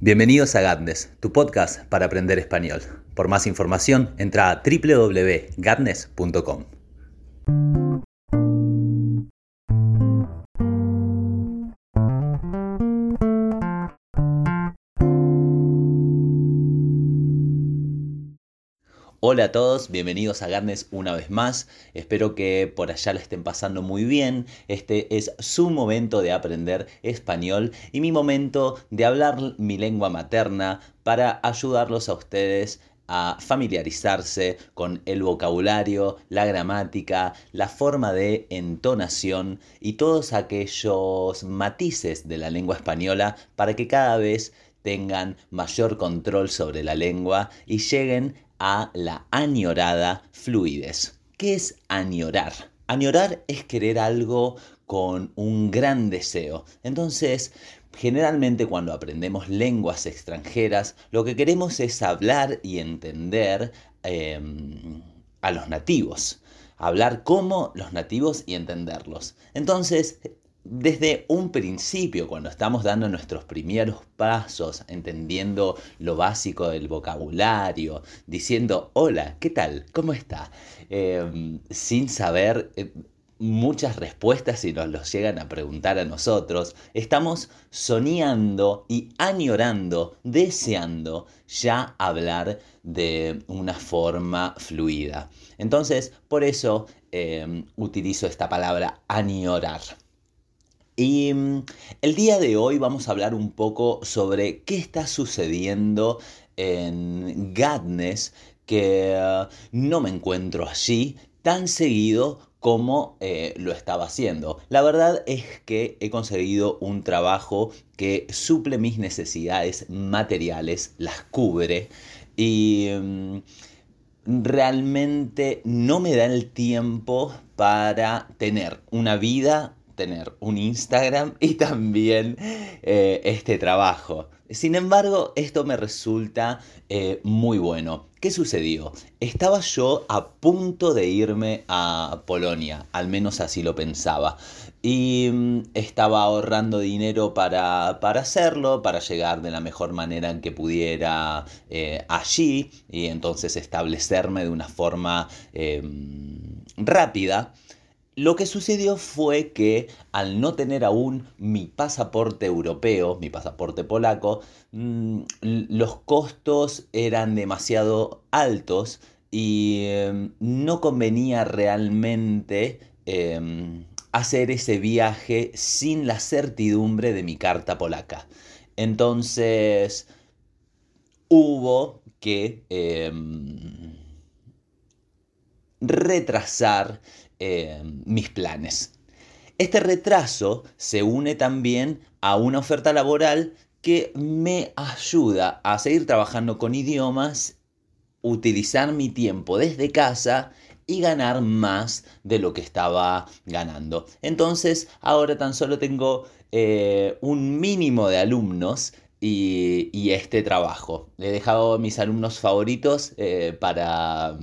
Bienvenidos a Gatnes, tu podcast para aprender español. Por más información, entra a www.gatnes.com. Hola a todos, bienvenidos a Gatnes una vez más. Espero que por allá le estén pasando muy bien. Este es su momento de aprender español y mi momento de hablar mi lengua materna para ayudarlos a ustedes a familiarizarse con el vocabulario, la gramática, la forma de entonación y todos aquellos matices de la lengua española para que cada vez tengan mayor control sobre la lengua y lleguen a la añorada fluidez. ¿Qué es añorar? Añorar es querer algo con un gran deseo. Entonces, generalmente cuando aprendemos lenguas extranjeras, lo que queremos es hablar y entender em, a los nativos. Hablar como los nativos y entenderlos. Entonces, desde un principio, cuando estamos dando nuestros primeros pasos, entendiendo lo básico del vocabulario, diciendo, hola, ¿qué tal? ¿Cómo está? Em, sin saber eh, muchas respuestas si nos los llegan a preguntar a nosotros, estamos soñando y añorando, deseando ya hablar de una forma fluida. Entonces, por eso em, utilizo esta palabra añorar. Y mm, el día de hoy vamos a hablar un poco sobre qué está sucediendo en Gadness, que uh, no me encuentro allí tan seguido como eh, lo estaba haciendo. La verdad es que he conseguido un trabajo que suple mis necesidades materiales, las cubre y mm, realmente no me da el tiempo para tener una vida tener un Instagram y también eh, este trabajo. Sin embargo, esto me resulta eh, muy bueno. ¿Qué sucedió? Estaba yo a punto de irme a Polonia, al menos así lo pensaba. Y mm, estaba ahorrando dinero para, hacerlo, para llegar de la mejor manera en que pudiera eh, allí y entonces establecerme de una forma rápida. Lo que sucedió fue que al no tener aún mi pasaporte europeo, mi pasaporte polaco, mm, los costos eran demasiado altos y em, no convenía realmente em, hacer ese viaje sin la certidumbre de mi carta polaca. Entonces hubo que em, retrasar eh, mis planes. Este retraso se une también a una oferta laboral que me ayuda a seguir trabajando con idiomas, utilizar mi tiempo desde casa y ganar más de lo que estaba ganando. Entonces ahora tan solo tengo eh, un mínimo de alumnos y, este trabajo. He dejado mis alumnos favoritos eh, para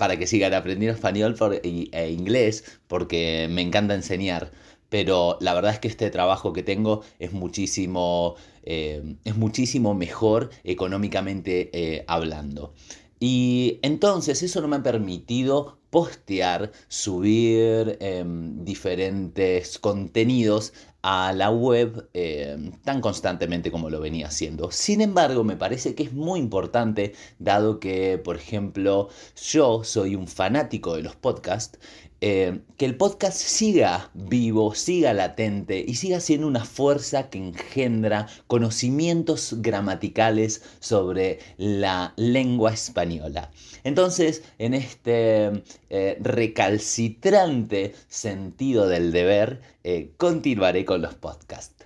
para que sigan aprendiendo español e inglés, porque me encanta enseñar. Pero la verdad es que este trabajo que tengo es muchísimo, eh, es muchísimo mejor económicamente eh, hablando. Y entonces eso no me ha permitido postear, subir em, diferentes contenidos a la web em, tan constantemente como lo venía haciendo. Sin embargo, me parece que es muy importante, dado que, por ejemplo, yo soy un fanático de los podcasts, eh, que el podcast siga vivo, siga latente y siga siendo una fuerza que engendra conocimientos gramaticales sobre la lengua española. Entonces, en este eh, recalcitrante sentido del deber, eh, continuaré con los podcasts.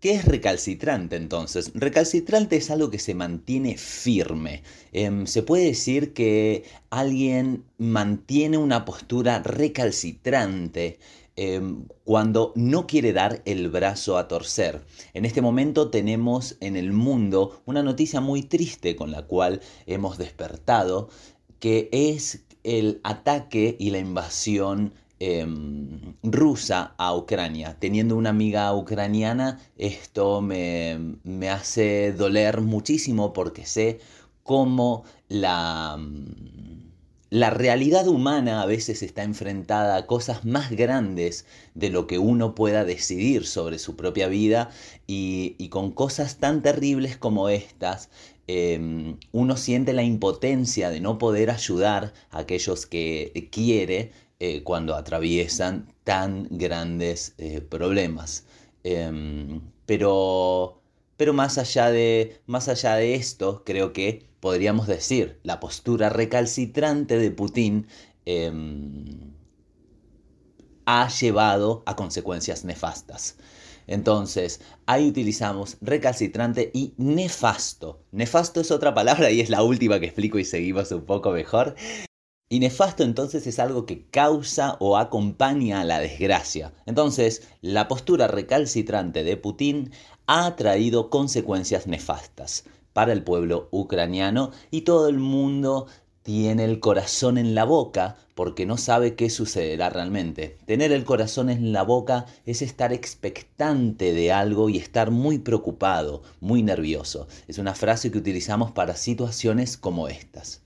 ¿Qué es recalcitrante entonces? Recalcitrante es algo que se mantiene firme. Em, se puede decir que alguien mantiene una postura recalcitrante em, cuando no quiere dar el brazo a torcer. En este momento tenemos en el mundo una noticia muy triste con la cual hemos despertado, que es el ataque y la invasión em, rusa a Ucrania. Teniendo una amiga ucraniana, esto me, me hace doler muchísimo porque sé cómo la la realidad humana a veces está enfrentada a cosas más grandes de lo que uno pueda decidir sobre su propia vida y, con cosas tan terribles como estas, em, uno siente la impotencia de no poder ayudar a aquellos que quiere eh, cuando atraviesan tan grandes eh, problemas. Em, pero, pero más, allá de, más allá de esto, creo que podríamos decir, la postura recalcitrante de Putin em, ha llevado a consecuencias nefastas. Entonces, ahí utilizamos recalcitrante y nefasto. Nefasto es otra palabra y es la última que explico y seguimos un poco mejor. Y nefasto entonces es algo que causa o acompaña a la desgracia. Entonces, la postura recalcitrante de Putin ha traído consecuencias nefastas para el pueblo ucraniano y todo el mundo tiene el corazón en la boca porque no sabe qué sucederá realmente. Tener el corazón en la boca es estar expectante de algo y estar muy preocupado, muy nervioso. Es una frase que utilizamos para situaciones como estas.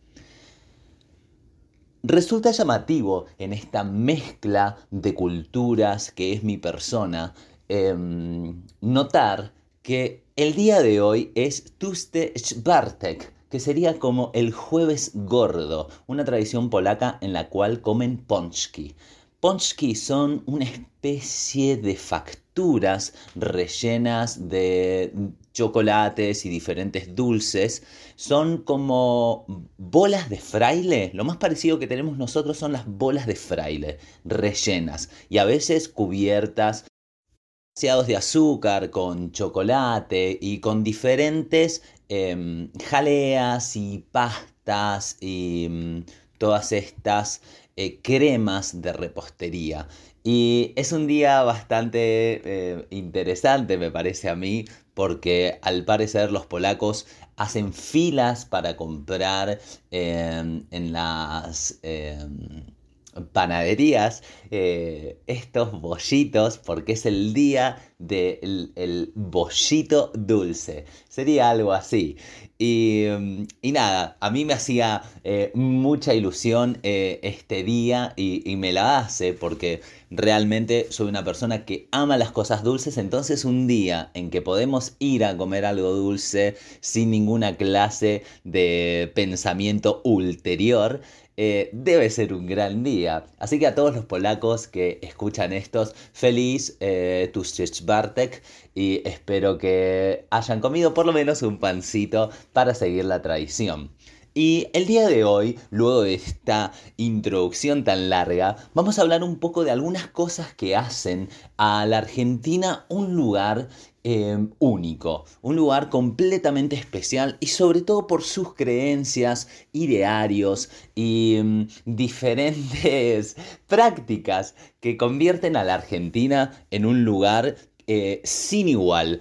Resulta llamativo en esta mezcla de culturas que es mi persona em, notar que el día de hoy es Tuste Bartek, que sería como el jueves gordo, una tradición polaca en la cual comen ponchki. Ponchki son una especie de facturas rellenas de chocolates y diferentes dulces. Son como bolas de fraile. Lo más parecido que tenemos nosotros son las bolas de fraile, rellenas y a veces cubiertas de azúcar, con chocolate y con diferentes em, jaleas y pastas y mm, todas estas eh, cremas de repostería. Y es un día bastante eh, interesante, me parece a mí, porque al parecer los polacos hacen filas para comprar em, en las em, panaderías eh, estos bollitos porque es el día del el bollito dulce. Sería algo así. Y, nada, a mí me hacía eh, mucha ilusión eh, este día y, y, me la hace porque realmente soy una persona que ama las cosas dulces. Entonces un día en que podemos ir a comer algo dulce sin ninguna clase de pensamiento ulterior, eh, debe ser un gran día. Así que a todos los polacos que escuchan estos, feliz eh, y espero que hayan comido por lo menos un pancito para seguir la tradición. Y el día de hoy, luego de esta introducción tan larga, vamos a hablar un poco de algunas cosas que hacen a la Argentina un lugar em, único, un lugar completamente especial y sobre todo por sus creencias, idearios y em, diferentes prácticas que convierten a la Argentina en un lugar eh, sin igual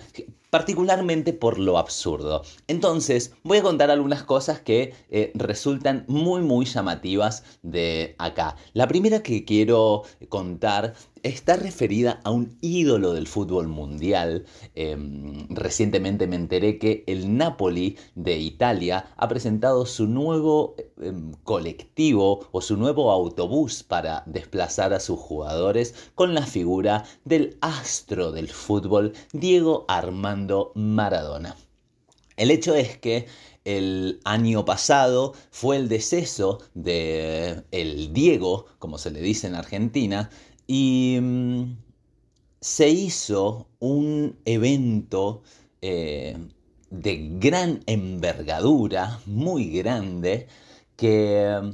particularmente por lo absurdo. Entonces, voy a contar algunas cosas que eh, resultan muy, muy llamativas de acá. La primera que quiero contar está referida a un ídolo del fútbol mundial. Em, recientemente me enteré que el Napoli de Italia ha presentado su nuevo em, colectivo o su nuevo autobús para desplazar a sus jugadores con la figura del astro del fútbol Diego Armando Maradona. El hecho es que el año pasado fue el deceso de el Diego, como se le dice en Argentina, y mm, se hizo un evento eh, de gran envergadura, muy grande, que mm,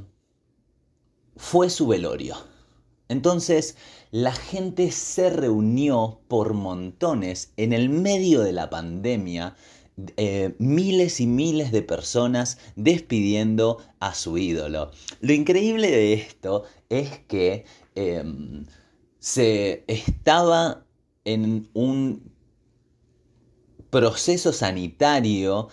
fue su velorio. Entonces la gente se reunió por montones en el medio de la pandemia, eh, miles y miles de personas despidiendo a su ídolo. Lo increíble de esto es que em, se estaba en un proceso sanitario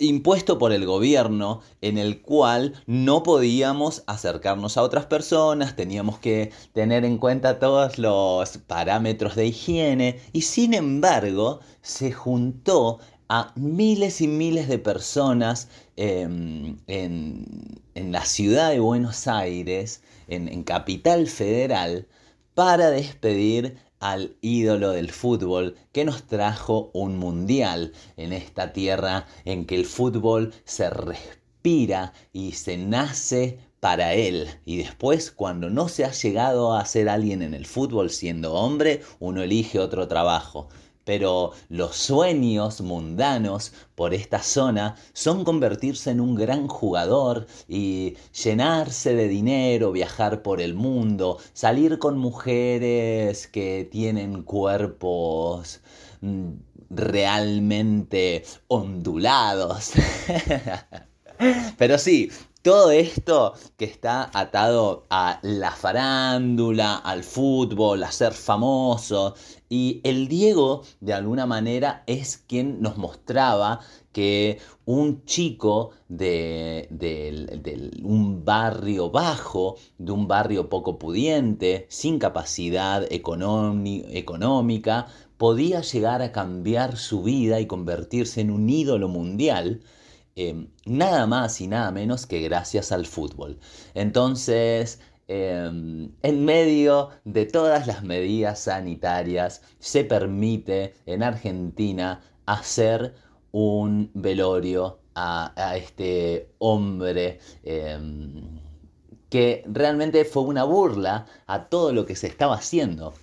impuesto por el gobierno en el cual no podíamos acercarnos a otras personas, teníamos que tener en cuenta todos los parámetros de higiene y sin embargo se juntó a miles y miles de personas em, en, la ciudad de Buenos Aires, en Capital Federal, para despedir al ídolo del fútbol que nos trajo un mundial en esta tierra en que el fútbol se respira y se nace para él. Y después, cuando no se ha llegado a ser alguien en el fútbol siendo hombre, uno elige otro trabajo pero los sueños mundanos por esta zona son convertirse en un gran jugador y llenarse de dinero, viajar por el mundo, salir con mujeres que tienen cuerpos mm, realmente ondulados. Pero sí, todo esto que está atado a la farándula, al fútbol, a ser famoso. Y el Diego, de alguna manera, es quien nos mostraba que un chico de, un barrio bajo, de un barrio poco pudiente, sin capacidad económica, podía llegar a cambiar su vida y convertirse en un ídolo mundial Em, nada más y nada menos que gracias al fútbol. Entonces, em, en medio de todas las medidas sanitarias, se permite en Argentina hacer un velorio a, este hombre em, que realmente fue una burla a todo lo que se estaba haciendo.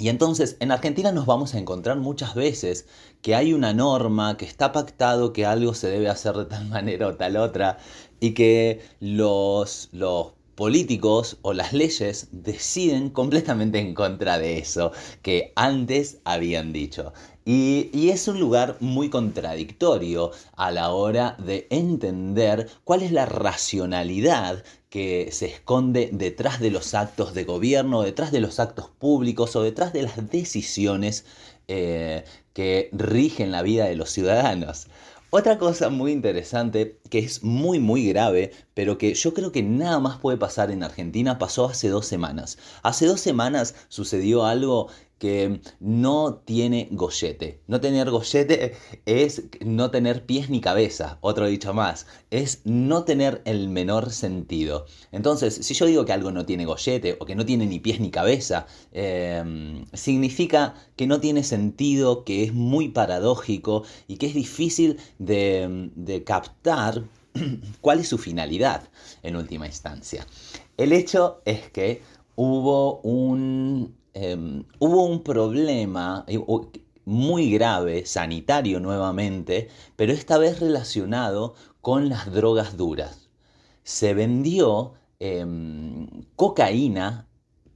Y entonces en Argentina nos vamos a encontrar muchas veces que hay una norma, que está pactado que algo se debe hacer de tal manera o tal otra, y que los, los políticos o las leyes deciden completamente en contra de eso que antes habían dicho. Y, es un lugar muy contradictorio a la hora de entender cuál es la racionalidad que se esconde detrás de los actos de gobierno, detrás de los actos públicos o detrás de las decisiones eh, que rigen la vida de los ciudadanos. Otra cosa muy interesante, que es muy muy grave, pero que yo creo que nada más puede pasar en Argentina, pasó hace dos semanas. Hace dos semanas sucedió algo que no tiene gollete. No tener gollete es no tener pies ni cabeza, otro dicho más, es no tener el menor sentido. Entonces, si yo digo que algo no tiene gollete o que no tiene ni pies ni cabeza, em, significa que no tiene sentido, que es muy paradójico y que es difícil de, de captar cuál es su finalidad en última instancia. El hecho es que hubo un Em, hubo un problema eh, muy grave, sanitario nuevamente, pero esta vez relacionado con las drogas duras. Se vendió em, cocaína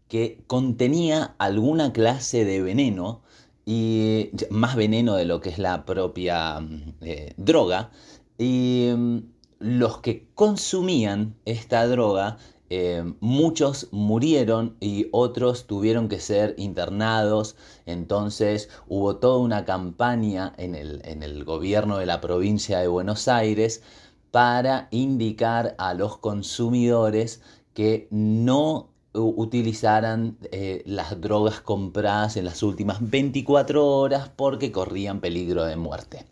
que contenía alguna clase de veneno y más veneno de lo que es la propia eh, droga y em, los que consumían esta droga eh, muchos murieron y otros tuvieron que ser internados. Entonces hubo toda una campaña en el, gobierno de la provincia de Buenos Aires para indicar a los consumidores que no utilizaran eh, las drogas compradas en las últimas 24 horas porque corrían peligro de muerte.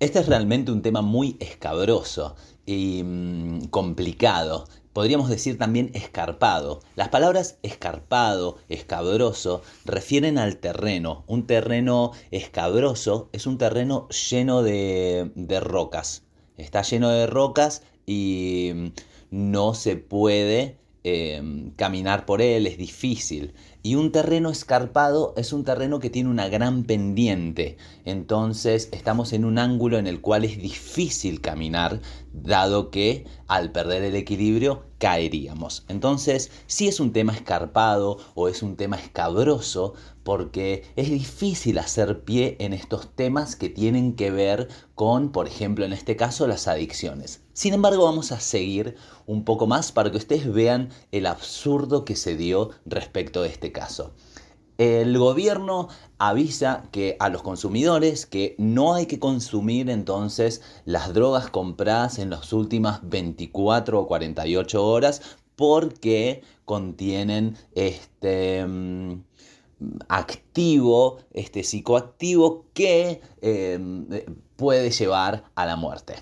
Este es realmente un tema muy escabroso y mm, complicado podríamos decir también escarpado. Las palabras escarpado, escabroso, refieren al terreno. Un terreno escabroso es un terreno lleno de, de rocas. Está lleno de rocas y mm, no se puede Em, caminar por él, es difícil. Y un terreno escarpado es un terreno que tiene una gran pendiente. Entonces estamos en un ángulo en el cual es difícil caminar, dado que al perder el equilibrio caeríamos. Entonces, si es un tema escarpado o es un tema escabroso, porque es difícil hacer pie en estos temas que tienen que ver con, por ejemplo, en este caso, las adicciones. Sin embargo, vamos a seguir un poco más para que ustedes vean el absurdo que se dio respecto de este caso. el gobierno avisa que a los consumidores que no hay que consumir entonces las drogas compradas en las últimas 24 o 48 horas porque contienen este mm, activo, este psicoactivo que em, puede llevar a la muerte.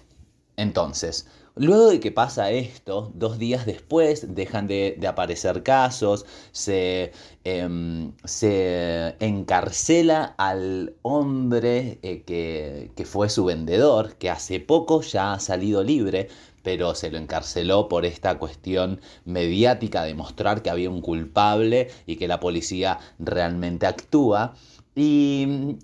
Entonces, Luego de que pasa esto, dos días después dejan de, aparecer casos, se, em, se, encarcela al hombre eh, que fue su vendedor, que hace poco ya ha salido libre, pero se lo encarceló por esta cuestión mediática de mostrar que había un culpable y que la policía realmente actúa. Y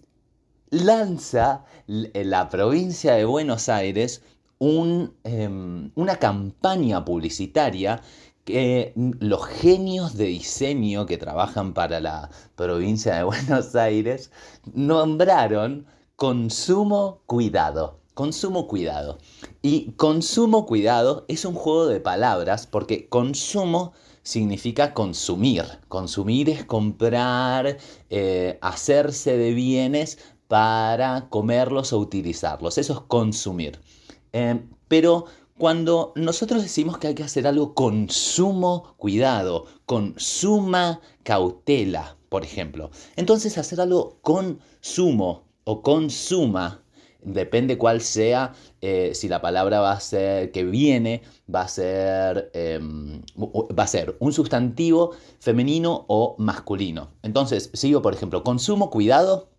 lanza la provincia de Buenos Aires Em, una campaña publicitaria que los genios de diseño que trabajan para la provincia de Buenos Aires nombraron consumo cuidado. Consumo cuidado. Y consumo cuidado es un juego de palabras porque consumo significa consumir. Consumir es comprar, eh, hacerse de bienes para comerlos o utilizarlos. Eso es consumir. Em, pero cuando nosotros decimos que hay que hacer algo con sumo cuidado, con suma cautela, por ejemplo, entonces hacer algo con sumo o con suma, depende cuál sea, eh, si la palabra va a ser que viene, va a ser, em, va a ser un sustantivo femenino o masculino. Entonces, sigo, por ejemplo, con sumo cuidado,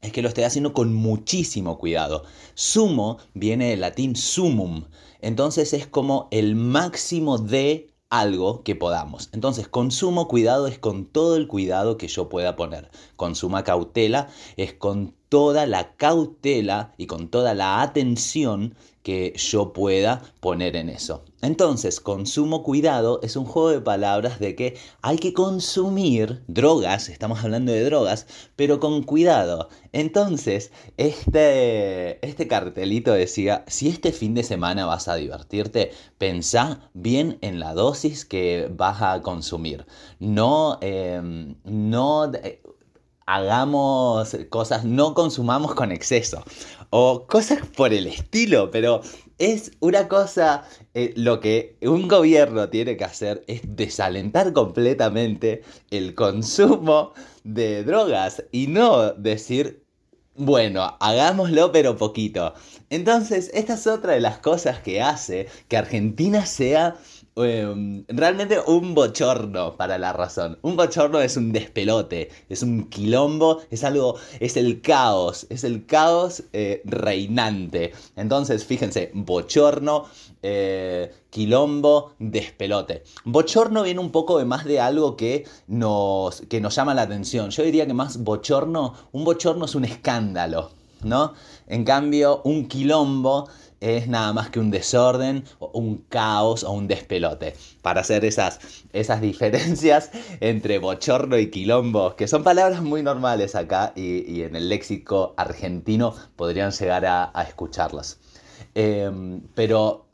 es que lo estoy haciendo con muchísimo cuidado. Sumo viene del latín sumum, entonces es como el máximo de algo que podamos. Entonces, con sumo cuidado es con todo el cuidado que yo pueda poner. Con suma cautela es con toda la cautela y con toda la atención que yo pueda poner en eso. Entonces, consumo cuidado es un juego de palabras de que hay que consumir drogas, estamos hablando de drogas, pero con cuidado. Entonces, este, este cartelito decía, si este fin de semana vas a divertirte, pensá bien en la dosis que vas a consumir. No, em, no eh, hagamos cosas, no consumamos con exceso o cosas por el estilo, pero es una cosa, eh, lo que un gobierno tiene que hacer es desalentar completamente el consumo de drogas y no decir, bueno, hagámoslo pero poquito. Entonces, esta es otra de las cosas que hace que Argentina sea Em, realmente un bochorno para la razón. Un bochorno es un despelote, es un quilombo, es algo, es el caos, es el caos eh, reinante. Entonces, fíjense, bochorno, eh, quilombo, despelote. Bochorno viene un poco de más de algo que nos, que nos llama la atención. Yo diría que más bochorno, un bochorno es un escándalo, ¿no? En cambio, un quilombo es nada más que un desorden, un caos o un despelote. Para hacer esas, esas diferencias entre bochorno y quilombo, que son palabras muy normales acá y, en el léxico argentino podrían llegar a, escucharlas. Em, pero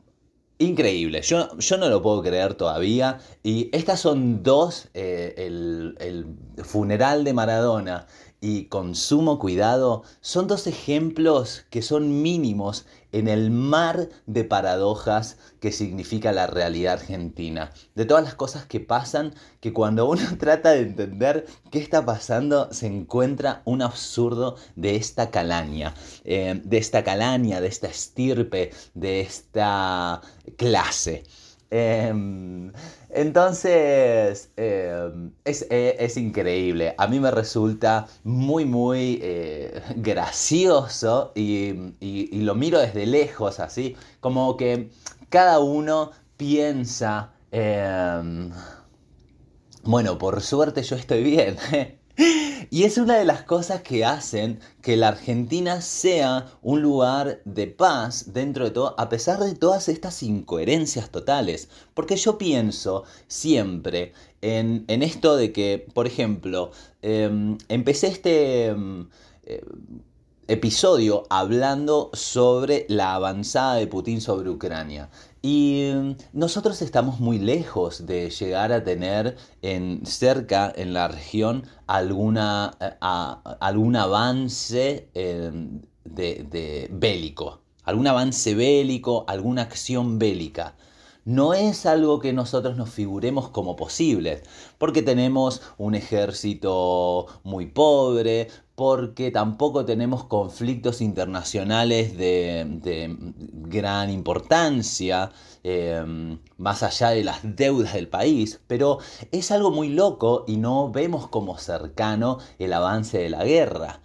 Increíble, yo, yo, no lo puedo creer todavía. Y estas son dos, eh, el, el, funeral de Maradona y consumo cuidado, son dos ejemplos que son mínimos en el mar de paradojas que significa la realidad argentina. De todas las cosas que pasan, que cuando uno trata de entender qué está pasando, se encuentra un absurdo de esta calaña, eh, de esta calaña, de esta estirpe, de esta clase. Em, entonces, em, e, es, increíble. A mí me resulta muy, muy eh, gracioso y, y, lo miro desde lejos, así, como que cada uno piensa, em, bueno, por suerte yo estoy bien. Y es una de las cosas que hacen que la Argentina sea un lugar de paz dentro de todo, a pesar de todas estas incoherencias totales. Porque yo pienso siempre en, esto de que, por ejemplo, em, empecé este... Em, eh, episodio hablando sobre la avanzada de Putin sobre Ucrania. Y mm, nosotros estamos muy lejos de llegar a tener en, cerca en la región alguna, algún avance em, de bélico, algún avance bélico, alguna acción bélica no es algo que nosotros nos figuremos como posible, porque tenemos un ejército muy pobre, porque tampoco tenemos conflictos internacionales de, gran importancia, em, más allá de las deudas del país, pero es algo muy loco y no vemos como cercano el avance de la guerra.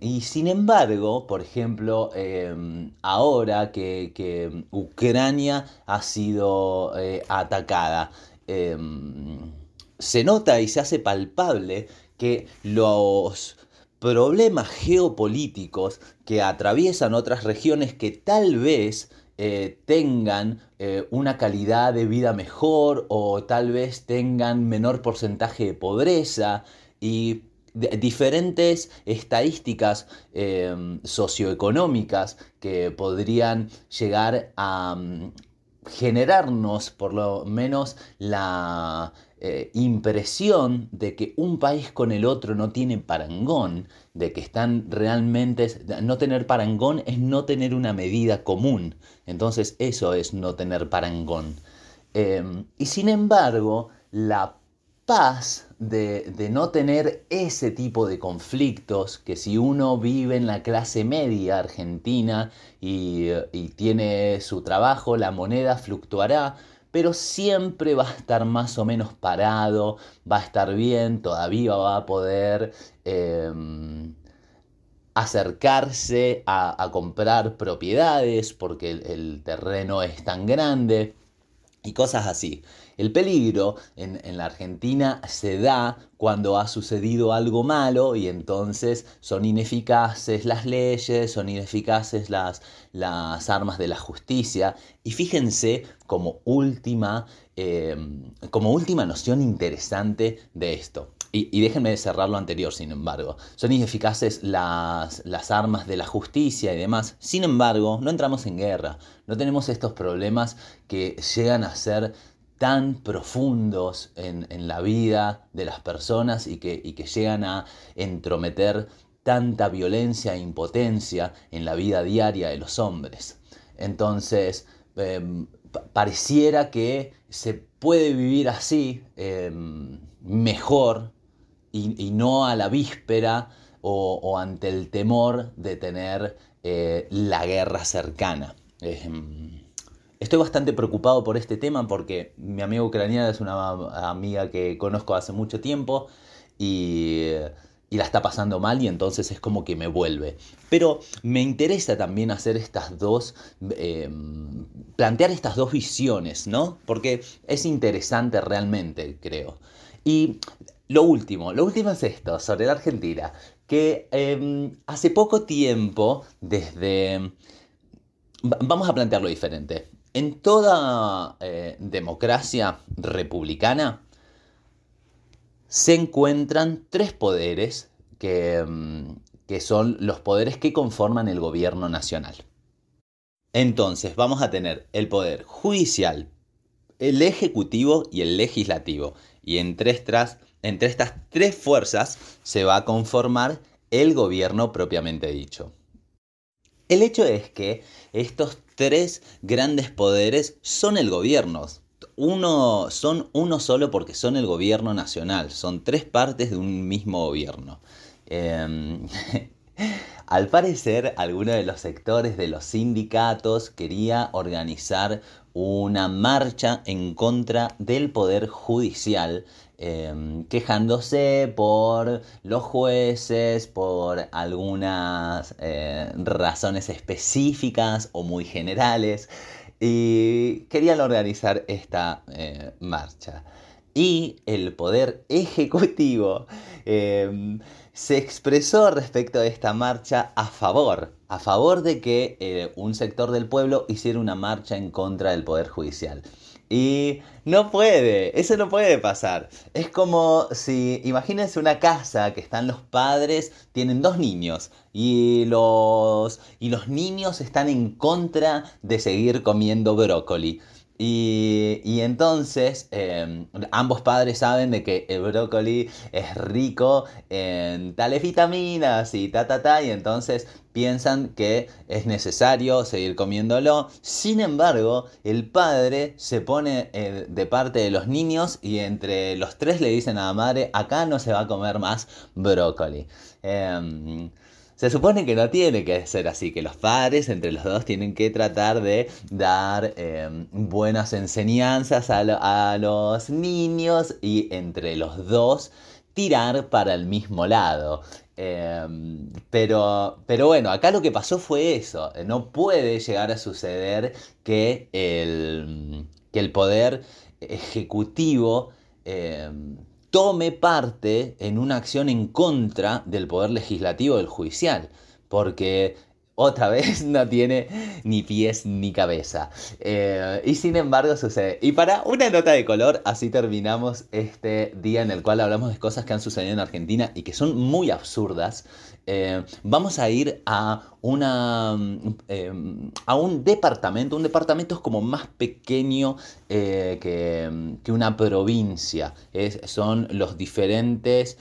Y sin embargo, por ejemplo, em, ahora que, Ucrania ha sido eh, atacada, em, se nota y se hace palpable que los problemas geopolíticos que atraviesan otras regiones que tal vez eh, tengan eh, una calidad de vida mejor o tal vez tengan menor porcentaje de pobreza y diferentes estadísticas em, socioeconómicas que podrían llegar a mm, generarnos por lo menos la eh, impresión de que un país con el otro no tiene parangón, de que están realmente... No tener parangón es no tener una medida común. Entonces eso es no tener parangón. Em, y sin embargo, la paz de, no tener ese tipo de conflictos, que si uno vive en la clase media argentina y tiene su trabajo, la moneda fluctuará, pero siempre va a estar más o menos parado, va a estar bien, todavía va a poder em, acercarse a, comprar propiedades porque el terreno es tan grande y cosas así. El peligro en, la Argentina se da cuando ha sucedido algo malo y entonces son ineficaces las leyes, son ineficaces las, las armas de la justicia. Y fíjense como última, em, como última noción interesante de esto. Y, déjenme cerrar lo anterior, sin embargo. Son ineficaces las, las, armas de la justicia y demás. Sin embargo, no entramos en guerra. No tenemos estos problemas que llegan a ser tan profundos en, la vida de las personas y que, llegan a entrometer tanta violencia e impotencia en la vida diaria de los hombres. Entonces, em, pareciera que se puede vivir así em, mejor y, no a la víspera o, ante el temor de tener eh, la guerra cercana. Estoy bastante preocupado por este tema porque mi amiga ucraniana es una amiga que conozco hace mucho tiempo y, la está pasando mal y entonces es como que me vuelve. Pero me interesa también hacer estas dos, em, plantear estas dos visiones, ¿no? Porque es interesante realmente, creo. Y lo último, lo último es esto, sobre la Argentina, que em, hace poco tiempo, desde... Vamos a plantearlo diferente. En toda eh, democracia republicana se encuentran tres poderes que, mm, que son los poderes que conforman el gobierno nacional. Entonces vamos a tener el poder judicial, el ejecutivo y el legislativo. Y entre estas, entre estas tres fuerzas se va a conformar el gobierno propiamente dicho. El hecho es que estos tres grandes poderes son el gobierno. Uno, son uno solo porque son el gobierno nacional. Son tres partes de un mismo gobierno. Em, al parecer, alguno de los sectores de los sindicatos quería organizar una marcha en contra del poder judicial Em, quejándose por los jueces, por algunas eh, razones específicas o muy generales, y querían organizar esta eh, marcha. Y el poder ejecutivo em, se expresó respecto a esta marcha a favor, a favor de que eh, un sector del pueblo hiciera una marcha en contra del poder judicial. Y no puede, eso no puede pasar. Es como si, imagínense una casa que están los padres, tienen dos niños y los, y los niños están en contra de seguir comiendo brócoli. Y, entonces em, ambos padres saben de que el brócoli es rico en tales vitaminas y ta ta ta y entonces piensan que es necesario seguir comiéndolo. Sin embargo, el padre se pone eh, de parte de los niños y entre los tres le dicen a la madre, acá no se va a comer más brócoli. Em, se supone que no tiene que ser así, que los padres entre los dos tienen que tratar de dar em, buenas enseñanzas a, los niños y entre los dos tirar para el mismo lado. Em, pero, pero bueno, acá lo que pasó fue eso. No puede llegar a suceder que el, que el poder ejecutivo em, tome parte en una acción en contra del poder legislativo del judicial, porque otra vez no tiene ni pies ni cabeza. Eh, y sin embargo sucede. Y para una nota de color, así terminamos este día en el cual hablamos de cosas que han sucedido en Argentina y que son muy absurdas. Eh, vamos a ir a, una, eh, a un departamento. Un departamento es como más pequeño eh, que, una provincia. son los diferentes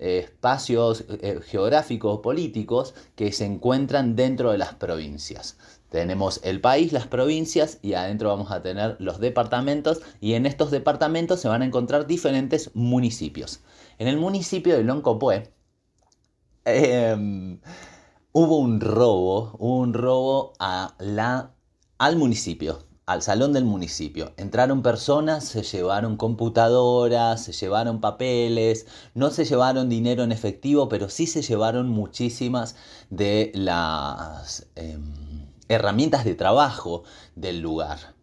espacios geográficos políticos que se encuentran dentro de las provincias. Tenemos el país, las provincias y adentro vamos a tener los departamentos y en estos departamentos se van a encontrar diferentes municipios. En el municipio de Loncopué Em, hubo un robo, un robo a la, al municipio, al salón del municipio. Entraron personas, se llevaron computadoras, se llevaron papeles, no se llevaron dinero en efectivo, pero sí se llevaron muchísimas de las em, herramientas de trabajo del lugar.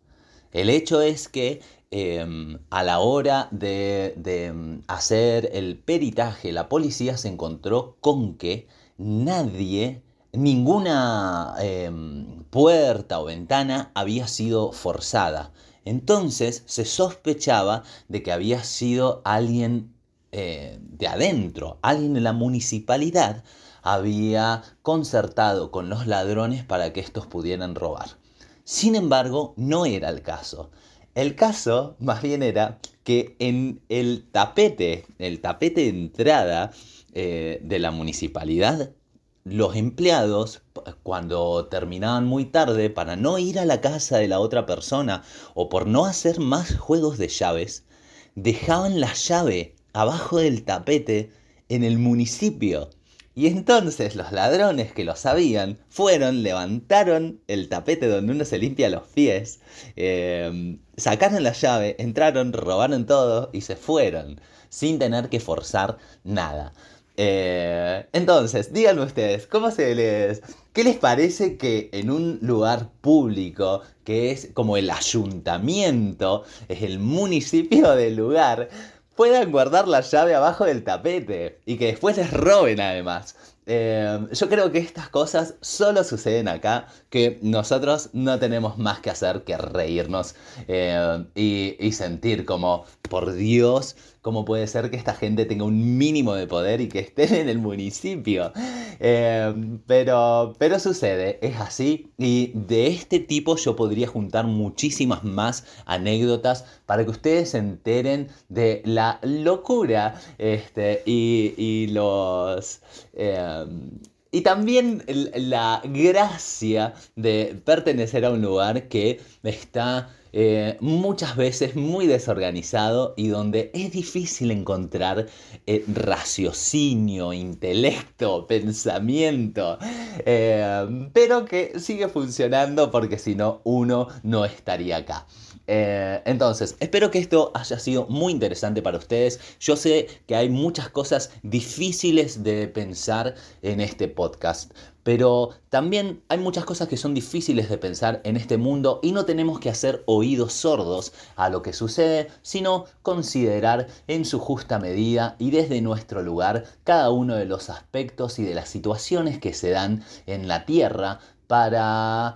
El hecho es que em, a la hora de, em, hacer el peritaje, la policía se encontró con que nadie, ninguna em, puerta o ventana había sido forzada. Entonces se sospechaba de que había sido alguien eh, de adentro, alguien de la municipalidad había concertado con los ladrones para que estos pudieran robar. Sin embargo, no era el caso. El caso más bien era que en el tapete, el tapete de entrada eh, de la municipalidad, los empleados, cuando terminaban muy tarde, para no ir a la casa de la otra persona o por no hacer más juegos de llaves, dejaban la llave abajo del tapete en el municipio. Y entonces los ladrones que lo sabían fueron, levantaron el tapete donde uno se limpia los pies, eh, sacaron la llave, entraron, robaron todo y se fueron, sin tener que forzar nada. Eh, entonces, díganme ustedes, ¿cómo se les... ¿Qué les parece que en un lugar público, que es como el ayuntamiento, es el municipio del lugar, puedan guardar la llave abajo del tapete y que después les roben además. Eh, yo creo que estas cosas solo suceden acá, que nosotros no tenemos más que hacer que reírnos eh, y, sentir como, por Dios, cómo puede ser que esta gente tenga un mínimo de poder y que estén en el municipio. Eh, pero, pero sucede, es así, y de este tipo yo podría juntar muchísimas más anécdotas para que ustedes se enteren de la locura este, y, los... Y también la gracia de pertenecer a un lugar que está eh, muchas veces muy desorganizado y donde es difícil encontrar eh, raciocinio, intelecto, pensamiento, eh, pero que sigue funcionando porque si no uno no estaría acá. entonces, espero que esto haya sido muy interesante para ustedes. Yo sé que hay muchas cosas difíciles de pensar en este podcast, pero también hay muchas cosas que son difíciles de pensar en este mundo y no tenemos que hacer oídos sordos a lo que sucede, sino considerar en su justa medida y desde nuestro lugar cada uno de los aspectos y de las situaciones que se dan en la Tierra para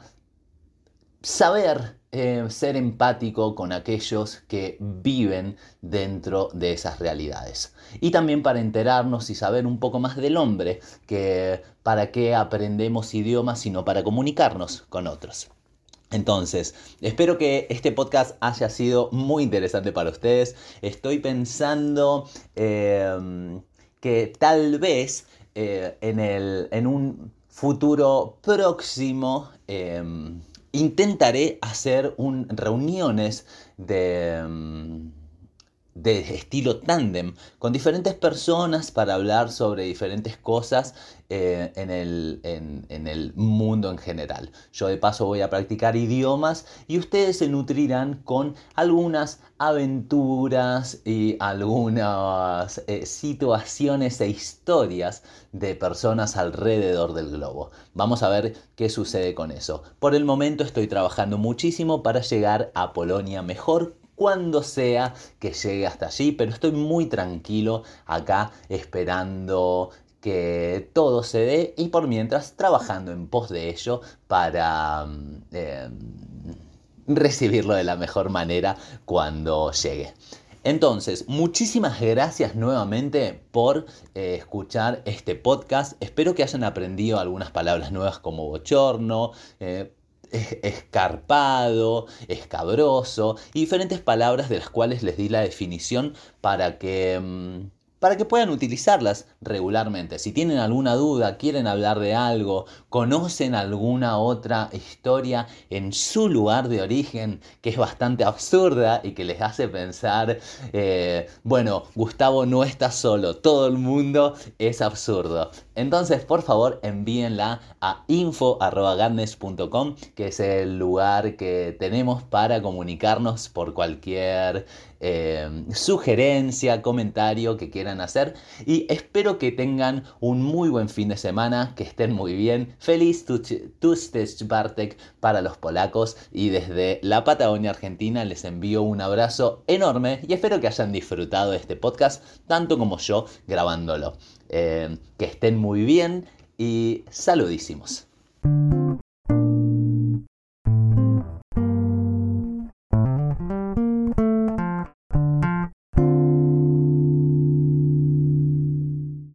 saber eh, ser empático con aquellos que viven dentro de esas realidades. Y también para enterarnos y saber un poco más del hombre, que para qué aprendemos idiomas sino para comunicarnos con otros. Entonces, espero que este podcast haya sido muy interesante para ustedes. Estoy pensando em, que tal vez eh, en, en, un futuro próximo em, intentaré hacer un, reuniones de... Em, de estilo tándem con diferentes personas para hablar sobre diferentes cosas eh, en, el, en, el, mundo en general. Yo de paso voy a practicar idiomas y ustedes se nutrirán con algunas aventuras y algunas eh, situaciones e historias de personas alrededor del globo. Vamos a ver qué sucede con eso. Por el momento estoy trabajando muchísimo para llegar a Polonia mejor cuando sea que llegue hasta allí, pero estoy muy tranquilo acá esperando que todo se dé y por mientras trabajando en pos de ello para mm, em, recibirlo de la mejor manera cuando llegue. Entonces, muchísimas gracias nuevamente por eh, escuchar este podcast. Espero que hayan aprendido algunas palabras nuevas como bochorno, eh, escarpado, escabroso y diferentes palabras de las cuales les di la definición para que... Mm, para que puedan utilizarlas regularmente. Si tienen alguna duda, quieren hablar de algo, conocen alguna otra historia en su lugar de origen que es bastante absurda y que les hace pensar, eh, bueno, Gustavo no está solo, todo el mundo es absurdo. Entonces, por favor, envíenla a info.gandes.com, que es el lugar que tenemos para comunicarnos por cualquier eh, sugerencia, comentario que quieran hacer. Y espero que tengan un muy buen fin de semana, que estén muy bien. Feliz Tuesday Bartek para los polacos. Y desde la Patagonia Argentina les envío un abrazo enorme y espero que hayan disfrutado de este podcast tanto como yo grabándolo. Eh, que estén muy bien y saludísimos.